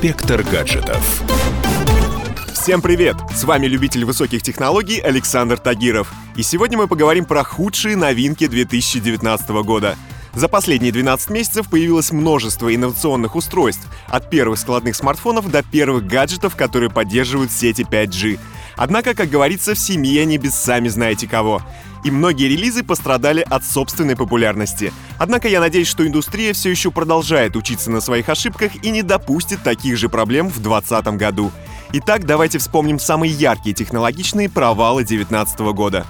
Инспектор гаджетов. Всем привет! С вами любитель высоких технологий Александр Тагиров. И сегодня мы поговорим про худшие новинки 2019 года. За последние 12 месяцев появилось множество инновационных устройств, от первых складных смартфонов до первых гаджетов, которые поддерживают сети 5G. Однако, как говорится, в семье они без сами знаете кого и многие релизы пострадали от собственной популярности. Однако я надеюсь, что индустрия все еще продолжает учиться на своих ошибках и не допустит таких же проблем в 2020 году. Итак, давайте вспомним самые яркие технологичные провалы 2019 года.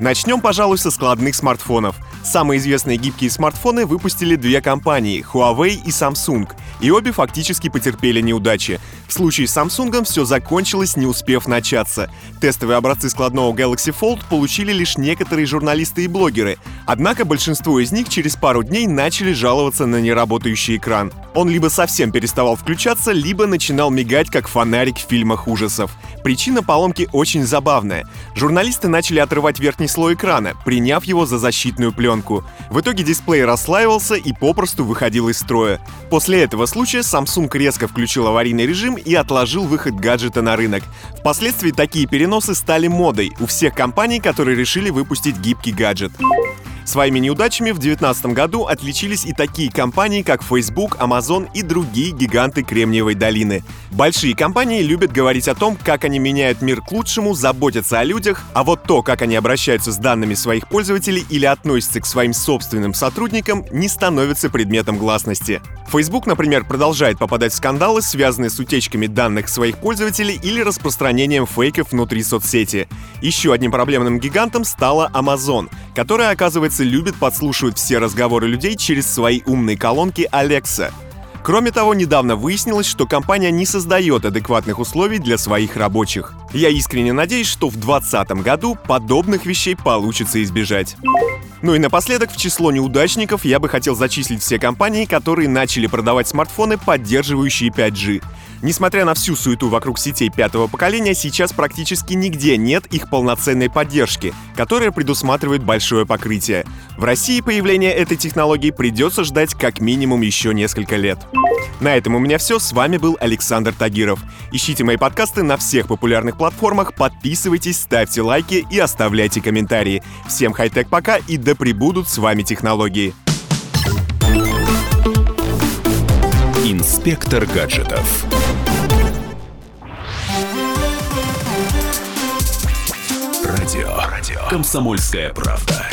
Начнем, пожалуй, со складных смартфонов. Самые известные гибкие смартфоны выпустили две компании — Huawei и Samsung, и обе фактически потерпели неудачи. В случае с Samsung все закончилось, не успев начаться. Тестовые образцы складного Galaxy Fold получили лишь некоторые журналисты и блогеры, однако большинство из них через пару дней начали жаловаться на неработающий экран. Он либо совсем переставал включаться, либо начинал мигать, как фонарик в фильмах ужасов. Причина поломки очень забавная. Журналисты начали отрывать верхний слой экрана, приняв его за защитную пленку. В итоге дисплей расслаивался и попросту выходил из строя. После этого случая Samsung резко включил аварийный режим и отложил выход гаджета на рынок. Впоследствии такие переносы стали модой у всех компаний, которые решили выпустить гибкий гаджет. Своими неудачами в 2019 году отличились и такие компании, как Facebook, Amazon и другие гиганты Кремниевой долины. Большие компании любят говорить о том, как они меняют мир к лучшему, заботятся о людях, а вот то, как они обращаются с данными своих пользователей или относятся к своим собственным сотрудникам, не становится предметом гласности. Facebook, например, продолжает попадать в скандалы, связанные с утечками данных своих пользователей или распространением фейков внутри соцсети. Еще одним проблемным гигантом стала Amazon, которая, оказывается, любит подслушивать все разговоры людей через свои умные колонки Alexa. Кроме того, недавно выяснилось, что компания не создает адекватных условий для своих рабочих. Я искренне надеюсь, что в 2020 году подобных вещей получится избежать. Ну и напоследок, в число неудачников я бы хотел зачислить все компании, которые начали продавать смартфоны, поддерживающие 5G. Несмотря на всю суету вокруг сетей пятого поколения, сейчас практически нигде нет их полноценной поддержки, которая предусматривает большое покрытие. В России появление этой технологии придется ждать как минимум еще несколько лет. На этом у меня все. С вами был Александр Тагиров. Ищите мои подкасты на всех популярных платформах, подписывайтесь, ставьте лайки и оставляйте комментарии. Всем хай-тек пока и да пребудут с вами технологии. Инспектор гаджетов. «Комсомольская правда».